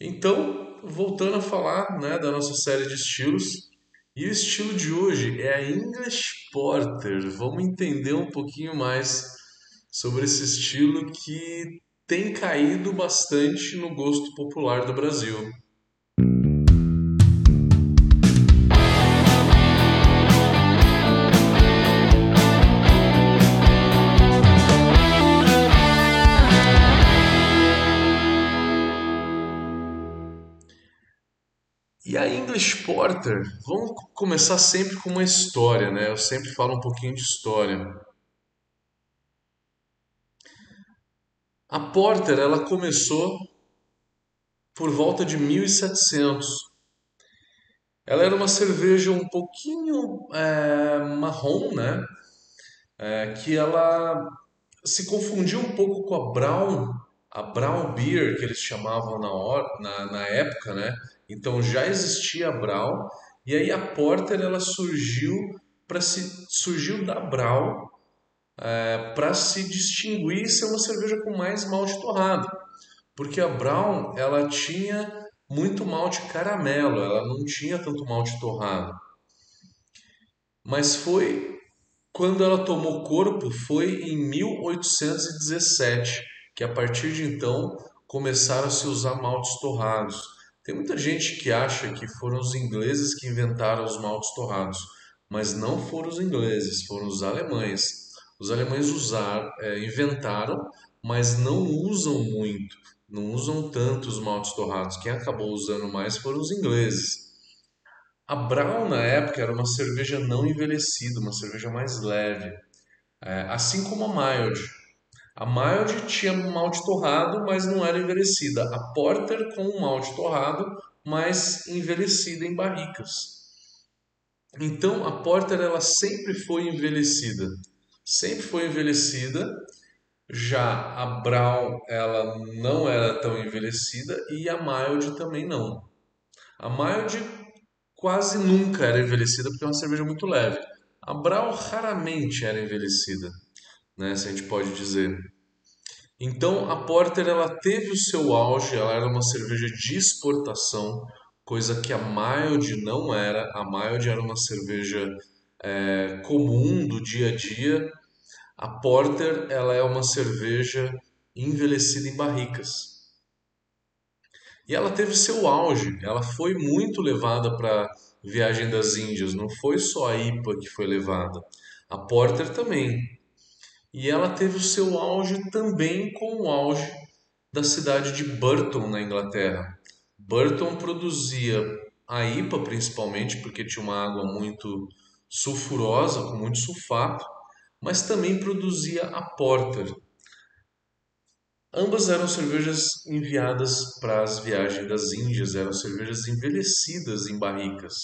Então, voltando a falar né, da nossa série de estilos, e o estilo de hoje é a English Porter. Vamos entender um pouquinho mais sobre esse estilo que tem caído bastante no gosto popular do Brasil. Porter, vamos começar sempre com uma história, né? Eu sempre falo um pouquinho de história. A Porter, ela começou por volta de 1700. Ela era uma cerveja um pouquinho é, marrom, né? É, que ela se confundiu um pouco com a Brown, a Brown Beer, que eles chamavam na, hora, na, na época, né? Então já existia a Brau e aí a Porter ela surgiu para se surgiu da Brau é, para se distinguir ser uma cerveja com mais malte torrado, porque a Brown ela tinha muito malte caramelo, ela não tinha tanto malte torrado. Mas foi quando ela tomou corpo foi em 1817 que a partir de então começaram a se usar maltes torrados. Tem muita gente que acha que foram os ingleses que inventaram os maltes torrados, mas não foram os ingleses, foram os alemães. Os alemães usaram, é, inventaram, mas não usam muito, não usam tanto os maltes torrados. Quem acabou usando mais foram os ingleses. A Brown na época era uma cerveja não envelhecida, uma cerveja mais leve, é, assim como a Mild. A Mild tinha malte torrado, mas não era envelhecida. A Porter com malte torrado, mas envelhecida em barricas. Então a Porter ela sempre foi envelhecida, sempre foi envelhecida. Já a Brown ela não era tão envelhecida e a Mild também não. A Mild quase nunca era envelhecida porque é uma cerveja muito leve. A Brown raramente era envelhecida né, se a gente pode dizer. Então a Porter ela teve o seu auge, ela era uma cerveja de exportação, coisa que a Mild não era. A Mild era uma cerveja é, comum do dia a dia. A Porter ela é uma cerveja envelhecida em barricas. E ela teve seu auge, ela foi muito levada para Viagem das Índias, não foi só a IPA que foi levada. A Porter também. E ela teve o seu auge também com o auge da cidade de Burton, na Inglaterra. Burton produzia a IPA principalmente, porque tinha uma água muito sulfurosa, com muito sulfato, mas também produzia a Porter. Ambas eram cervejas enviadas para as viagens das Índias, eram cervejas envelhecidas em barricas.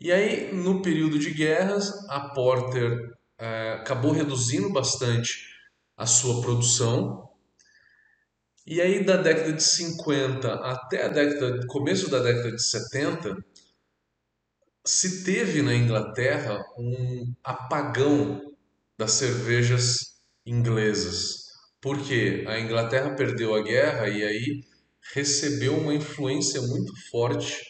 E aí, no período de guerras, a Porter acabou reduzindo bastante a sua produção. E aí da década de 50 até a década, começo da década de 70, se teve na Inglaterra um apagão das cervejas inglesas. Porque a Inglaterra perdeu a guerra e aí recebeu uma influência muito forte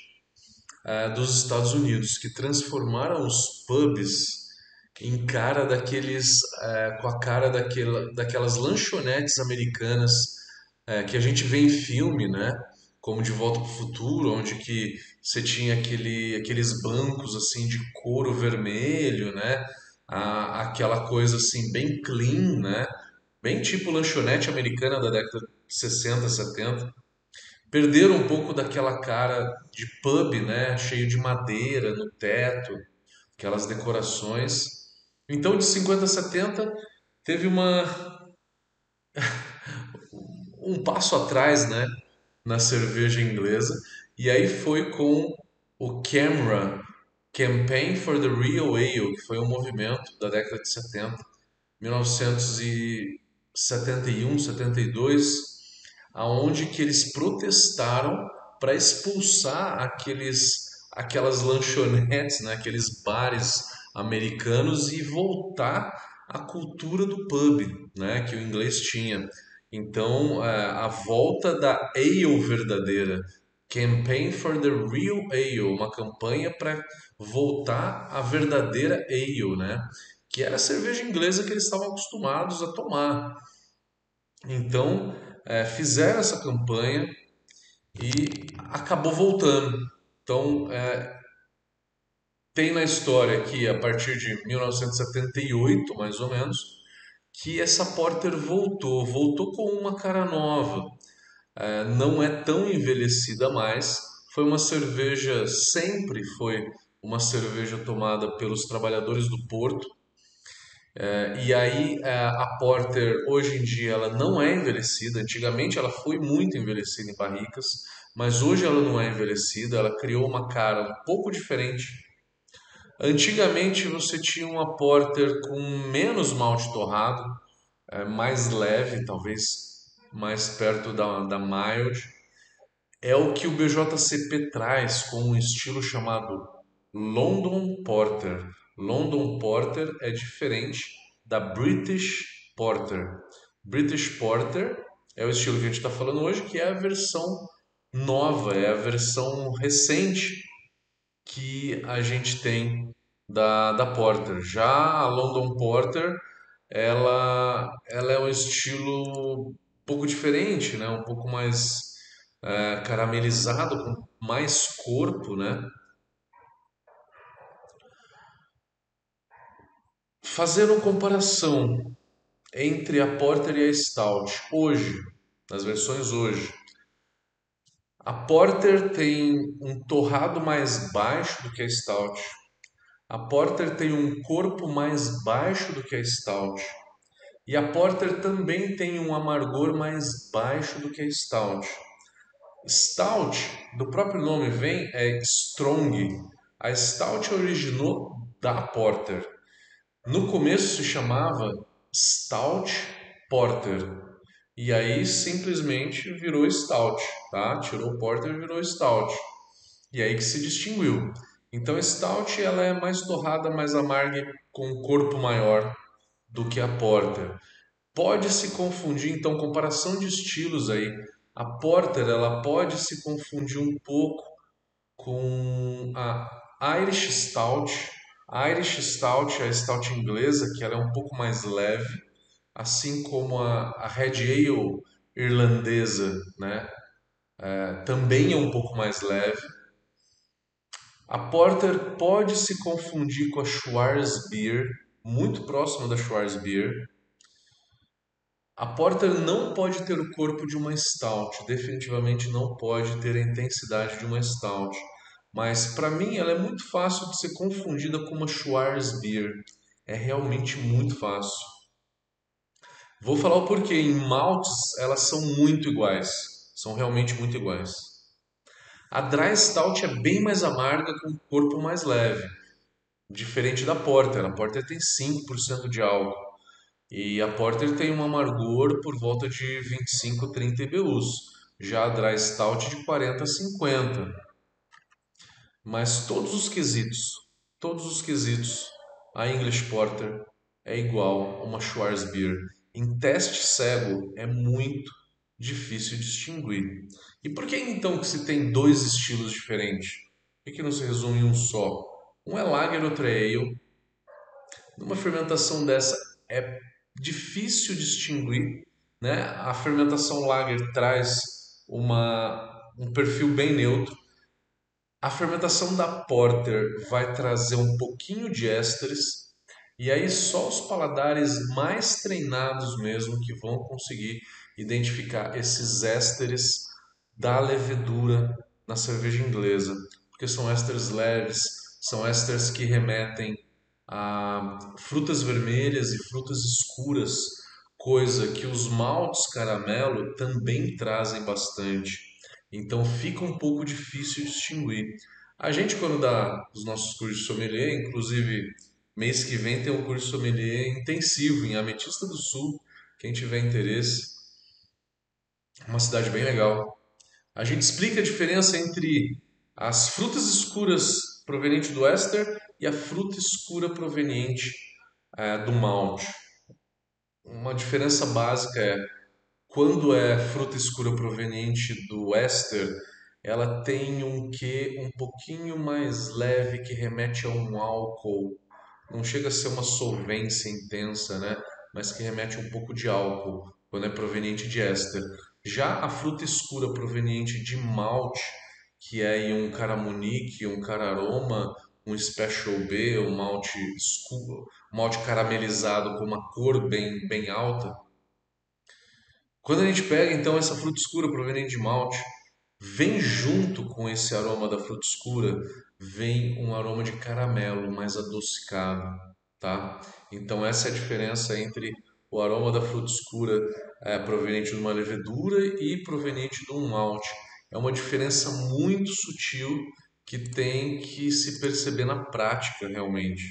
uh, dos Estados Unidos, que transformaram os pubs em cara daqueles é, com a cara daquela, daquelas lanchonetes americanas é, que a gente vê em filme, né? Como De Volta para o Futuro, onde que você tinha aquele, aqueles bancos assim de couro vermelho, né? A, aquela coisa assim bem clean, né? Bem tipo lanchonete americana da década de 60, 70. Perderam um pouco daquela cara de pub, né? Cheio de madeira no teto, aquelas decorações então, de 50 a 70, teve uma um passo atrás, né, na cerveja inglesa, e aí foi com o CAMRA, Campaign for the Real Ale, que foi um movimento da década de 70, 1971, 72, aonde que eles protestaram para expulsar aqueles aquelas lanchonetes, né, aqueles bares americanos e voltar à cultura do pub, né, que o inglês tinha. Então, é, a volta da ale verdadeira, Campaign for the Real Ale, uma campanha para voltar à verdadeira ale, né? Que era a cerveja inglesa que eles estavam acostumados a tomar. Então, é, fizeram essa campanha e acabou voltando. Então, é, tem na história que a partir de 1978, mais ou menos, que essa Porter voltou, voltou com uma cara nova. É, não é tão envelhecida mais. Foi uma cerveja, sempre foi uma cerveja tomada pelos trabalhadores do porto. É, e aí é, a Porter hoje em dia ela não é envelhecida. Antigamente ela foi muito envelhecida em barricas, mas hoje ela não é envelhecida. Ela criou uma cara um pouco diferente. Antigamente você tinha uma Porter com menos malte torrado, é, mais leve, talvez mais perto da, da mild. É o que o BJCP traz com um estilo chamado London Porter. London Porter é diferente da British Porter. British Porter é o estilo que a gente está falando hoje, que é a versão nova, é a versão recente que a gente tem da, da Porter. Já a London Porter, ela, ela é um estilo um pouco diferente, né? um pouco mais é, caramelizado, com mais corpo, né? Fazendo comparação entre a Porter e a Stout hoje, nas versões hoje, a Porter tem um torrado mais baixo do que a Stout. A Porter tem um corpo mais baixo do que a Stout. E a Porter também tem um amargor mais baixo do que a Stout. Stout, do próprio nome vem, é strong. A Stout originou da Porter. No começo se chamava Stout Porter. E aí simplesmente virou Stout, tá? Tirou Porter e virou Stout. E aí que se distinguiu. Então Stout ela é mais torrada, mais amarga, com um corpo maior do que a Porter. Pode se confundir, então, comparação de estilos aí. A Porter ela pode se confundir um pouco com a Irish Stout, a Irish Stout é a stout inglesa, que ela é um pouco mais leve, assim como a, a Red Ale irlandesa, né? É, também é um pouco mais leve. A Porter pode se confundir com a Schwarzbier, muito próxima da Schwarzbier. A Porter não pode ter o corpo de uma Stout, definitivamente não pode ter a intensidade de uma Stout mas para mim ela é muito fácil de ser confundida com uma Schwarzbier. É realmente muito fácil. Vou falar o porquê. Em maltes elas são muito iguais. São realmente muito iguais. A Dry Stout é bem mais amarga com um corpo mais leve. Diferente da Porter. A Porter tem 5% de álcool. E a Porter tem um amargor por volta de 25, 30 IBUs. Já a Dry Stout de 40 a 50. Mas todos os quesitos, todos os quesitos, a English Porter é igual a uma Schwarzbier. Em teste cego é muito difícil distinguir. E por que então que se tem dois estilos diferentes? Por que não se resume em um só? Um é lager, outro é ale. Numa fermentação dessa é difícil distinguir, né? A fermentação lager traz uma, um perfil bem neutro, a fermentação da Porter vai trazer um pouquinho de ésteres, e aí só os paladares mais treinados mesmo que vão conseguir identificar esses ésteres da levedura na cerveja inglesa, porque são ésteres leves, são ésteres que remetem a frutas vermelhas e frutas escuras, coisa que os maltes caramelo também trazem bastante. Então fica um pouco difícil distinguir. A gente, quando dá os nossos cursos de sommelier, inclusive mês que vem tem um curso sommelier intensivo em Ametista do Sul, quem tiver interesse. Uma cidade bem legal. A gente explica a diferença entre as frutas escuras provenientes do éster e a fruta escura proveniente é, do malte. Uma diferença básica é quando é fruta escura proveniente do éster, ela tem um quê um pouquinho mais leve que remete a um álcool. Não chega a ser uma solvência intensa, né? Mas que remete a um pouco de álcool quando é proveniente de éster. Já a fruta escura proveniente de malte, que é um caramunique, um cararoma, um special B, um malte escuro, malte caramelizado com uma cor bem, bem alta. Quando a gente pega então essa fruta escura proveniente de malte, vem junto com esse aroma da fruta escura, vem um aroma de caramelo mais adocicado, tá? Então essa é a diferença entre o aroma da fruta escura é, proveniente de uma levedura e proveniente de um malte. É uma diferença muito sutil que tem que se perceber na prática realmente.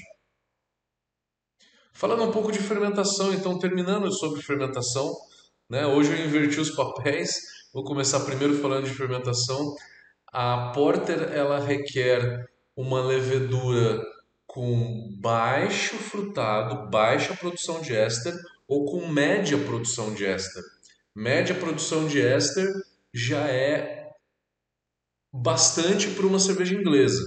Falando um pouco de fermentação, então terminando sobre fermentação, né? Hoje eu inverti os papéis. Vou começar primeiro falando de fermentação. A porter ela requer uma levedura com baixo frutado, baixa produção de éster ou com média produção de éster. Média produção de éster já é bastante para uma cerveja inglesa,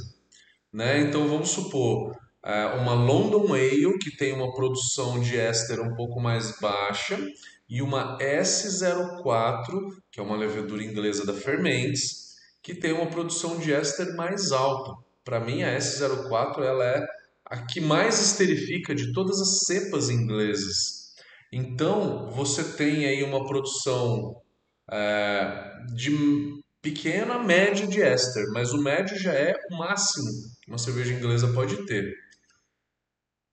né? Então vamos supor é, uma London Ale que tem uma produção de éster um pouco mais baixa e uma S04 que é uma levedura inglesa da Fermentes que tem uma produção de éster mais alta. Para mim a S04 ela é a que mais esterifica de todas as cepas inglesas. Então, você tem aí uma produção é, de pequena, média de éster, mas o médio já é o máximo que uma cerveja inglesa pode ter.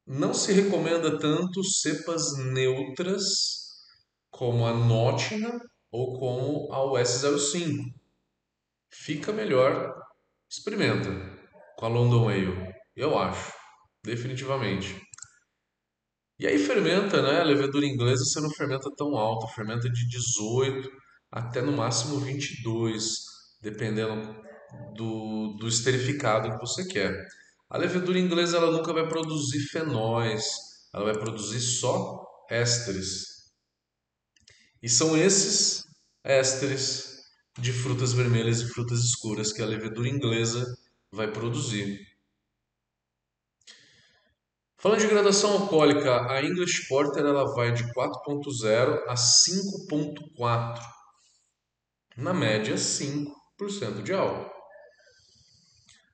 Não se recomenda tanto cepas neutras como a Nottingham ou como a US05. Fica melhor, experimenta com a London Ale, eu acho, definitivamente. E aí fermenta, né? A levedura inglesa você não fermenta tão alto, fermenta de 18 até no máximo 22, dependendo do, do esterificado que você quer. A levedura inglesa ela nunca vai produzir fenóis, ela vai produzir só ésteres. E são esses ésteres de frutas vermelhas e frutas escuras que a levedura inglesa vai produzir. Falando de graduação alcoólica, a English Porter ela vai de 4.0 a 5.4. Na média, 5% de álcool.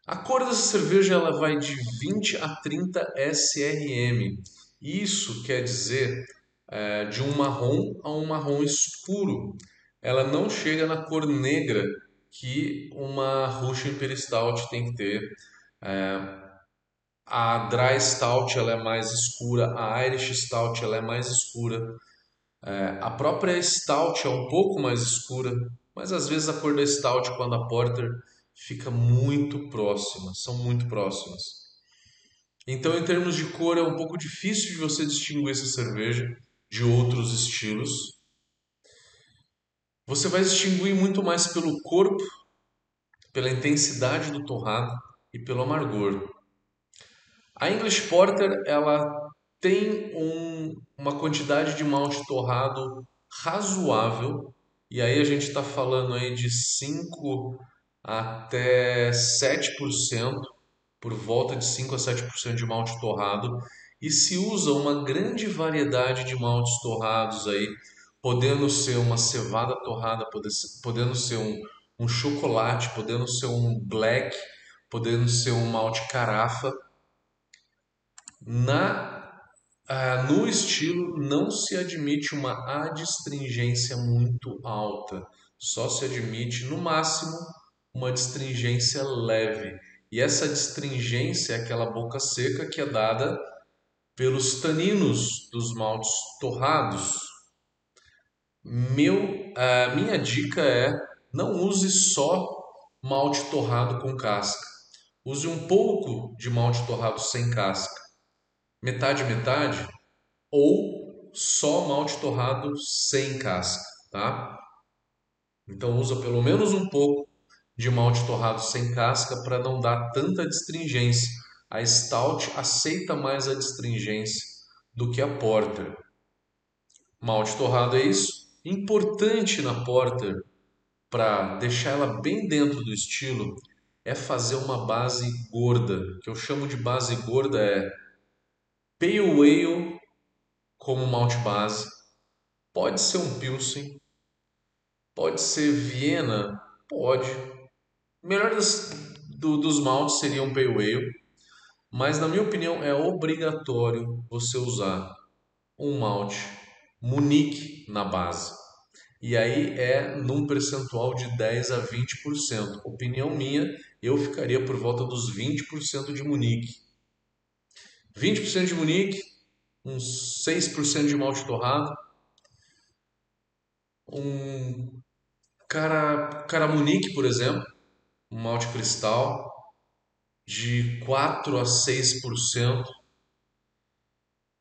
A cor dessa cerveja ela vai de 20 a 30 SRM. Isso quer dizer é, de um marrom a um marrom escuro. Ela não chega na cor negra que uma Russian Imperial Stout tem que ter. É, a Dry Stout ela é mais escura, a Irish Stout ela é mais escura, é, a própria Stout é um pouco mais escura, mas às vezes a cor da Stout quando a Porter fica muito próxima, são muito próximas. Então, em termos de cor, é um pouco difícil de você distinguir essa cerveja de outros estilos. Você vai distinguir muito mais pelo corpo, pela intensidade do torrado e pelo amargor. A English Porter ela tem um, uma quantidade de malte torrado razoável, e aí a gente está falando aí de 5 até 7%, por volta de 5 a 7% de malte torrado, e se usa uma grande variedade de maltes torrados aí, podendo ser uma cevada torrada, podendo ser um, um chocolate, podendo ser um black, podendo ser um malte carafa, na, ah, no estilo não se admite uma adstringência muito alta, só se admite no máximo uma adstringência leve. E essa adstringência é aquela boca seca que é dada pelos taninos dos maltes torrados. Meu, a minha dica é não use só malte torrado com casca. Use um pouco de malte torrado sem casca metade metade ou só malte torrado sem casca, tá? Então usa pelo menos um pouco de malte torrado sem casca para não dar tanta astringência. A stout aceita mais a astringência do que a porter. Malte torrado é isso. Importante na Porter para deixar ela bem dentro do estilo é fazer uma base gorda, que eu chamo de base gorda é Pale Ale como malte base, pode ser um Pilsen, pode ser Viena, pode. Melhor das, do, dos maltes seria um Pale Ale, mas na minha opinião é obrigatório você usar um malte Munique na base. E aí é num percentual de 10 a 20%. Opinião minha, eu ficaria por volta dos 20% de Munique. 20% de Munique, uns 6% de malte torrado, um cara, cara Munique, por exemplo, um malte cristal de 4 a 6%.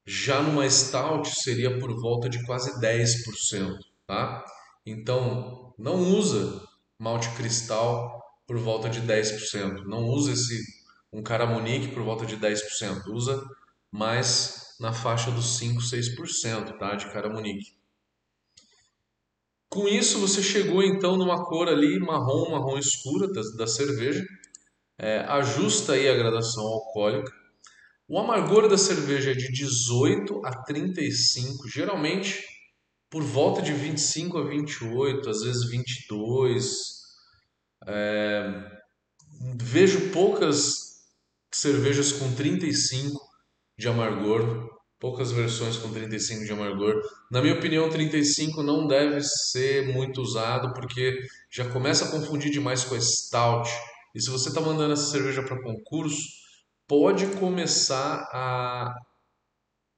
Já numa stout seria por volta de quase 10%, tá? Então, não usa malte cristal por volta de 10%. Não usa esse um Caramonique por volta de 10%. Usa mais na faixa dos 5, 6%, tá? De Caramonique. Com isso, você chegou então numa cor ali marrom, marrom escura da, da cerveja. É, ajusta aí a gradação alcoólica o amargor da cerveja é de 18 a 35, geralmente por volta de 25 a 28, às vezes 22. É... Vejo poucas cervejas com 35 de amargor, poucas versões com 35 de amargor. Na minha opinião, 35 não deve ser muito usado porque já começa a confundir demais com a stout. E se você está mandando essa cerveja para concurso, pode começar a,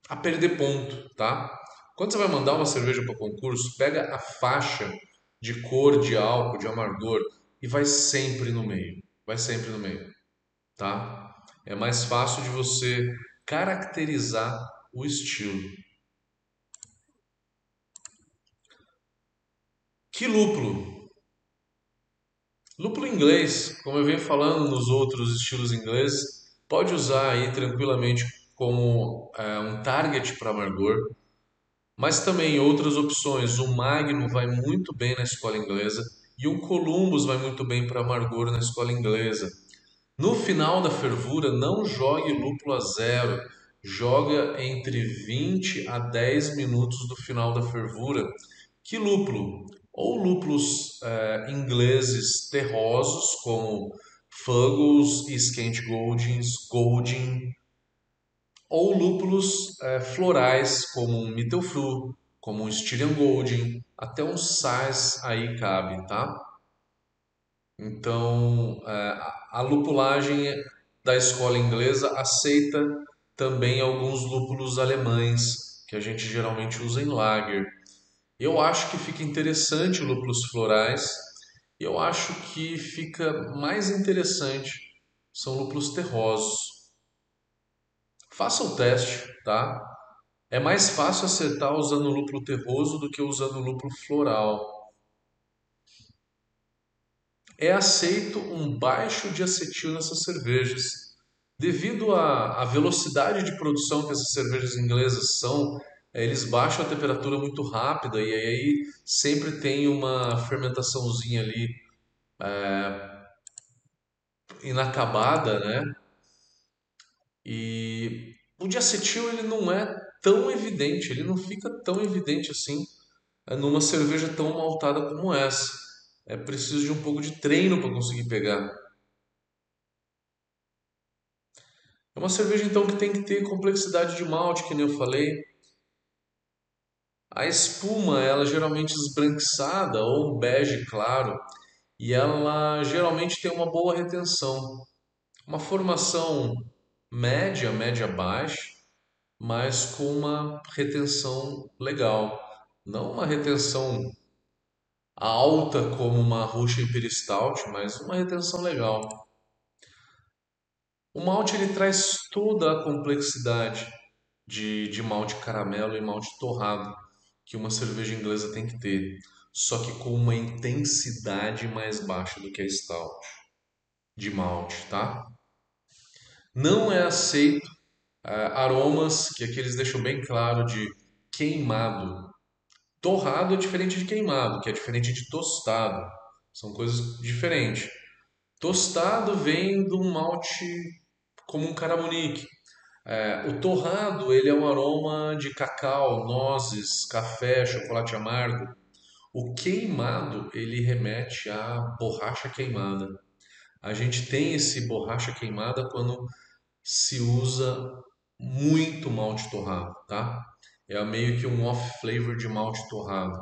a perder ponto, tá? Quando você vai mandar uma cerveja para concurso, pega a faixa de cor, de álcool, de amargor e vai sempre no meio. Vai sempre no meio, tá? É mais fácil de você caracterizar o estilo. Que lúpulo? Lúpulo inglês, como eu venho falando nos outros estilos ingleses, pode usar aí tranquilamente como é, um target para amargor, mas também outras opções. O Magno vai muito bem na escola inglesa e um Columbus vai muito bem para amargor na escola inglesa. No final da fervura, não jogue lúpulo a zero, joga entre 20 a 10 minutos do final da fervura. Que lúpulo? Ou lúpulos é, ingleses terrosos, como Fuggles Skent Goldings, Golding, ou lúpulos é, florais como um Mittelfru, como um Styrian Golding, até um Sars aí cabe, tá? Então, é, a lupulagem da escola inglesa aceita também alguns lúpulos alemães, que a gente geralmente usa em lager. Eu acho que fica interessante lúpulos florais, eu acho que fica mais interessante são lúpulos terrosos. Faça o teste, tá? É mais fácil acertar usando lúpulo terroso do que usando lúpulo floral. É aceito um baixo de acetil nessas cervejas. Devido à, à velocidade de produção que essas cervejas inglesas são, é, eles baixam a temperatura muito rápida e aí sempre tem uma fermentaçãozinha ali é, inacabada, né? E o diacetil ele não é tão evidente, ele não fica tão evidente assim é, numa cerveja tão maltada como essa. É preciso de um pouco de treino para conseguir pegar. É uma cerveja então que tem que ter complexidade de malte, que nem eu falei. A espuma, ela geralmente esbranquiçada ou bege claro, e ela geralmente tem uma boa retenção. Uma formação média, média baixa, mas com uma retenção legal. Não uma retenção alta como uma Russian Imperial Stout, mas uma retenção legal. O malte ele traz toda a complexidade de, de malte caramelo e malte torrado que uma cerveja inglesa tem que ter, só que com uma intensidade mais baixa do que a stout de malte, tá? Não é aceito uh, aromas que aqui eles deixam bem claro de queimado. Torrado é diferente de queimado, que é diferente de tostado. São coisas diferentes. Tostado vem de um malte como um caramunique. É, o torrado ele é um aroma de cacau, nozes, café, chocolate amargo. O queimado ele remete à borracha queimada. A gente tem esse borracha queimada quando se usa muito malte torrado, tá? É meio que um off flavor de malte torrado.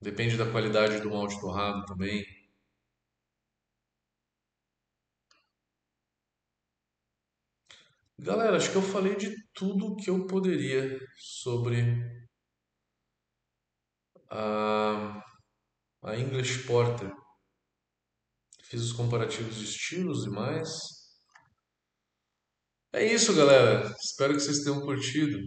Depende da qualidade do malte torrado também. Galera, acho que eu falei de tudo que eu poderia sobre a, a English Porter. Fiz os comparativos de estilos e mais. É isso, galera. Espero que vocês tenham curtido.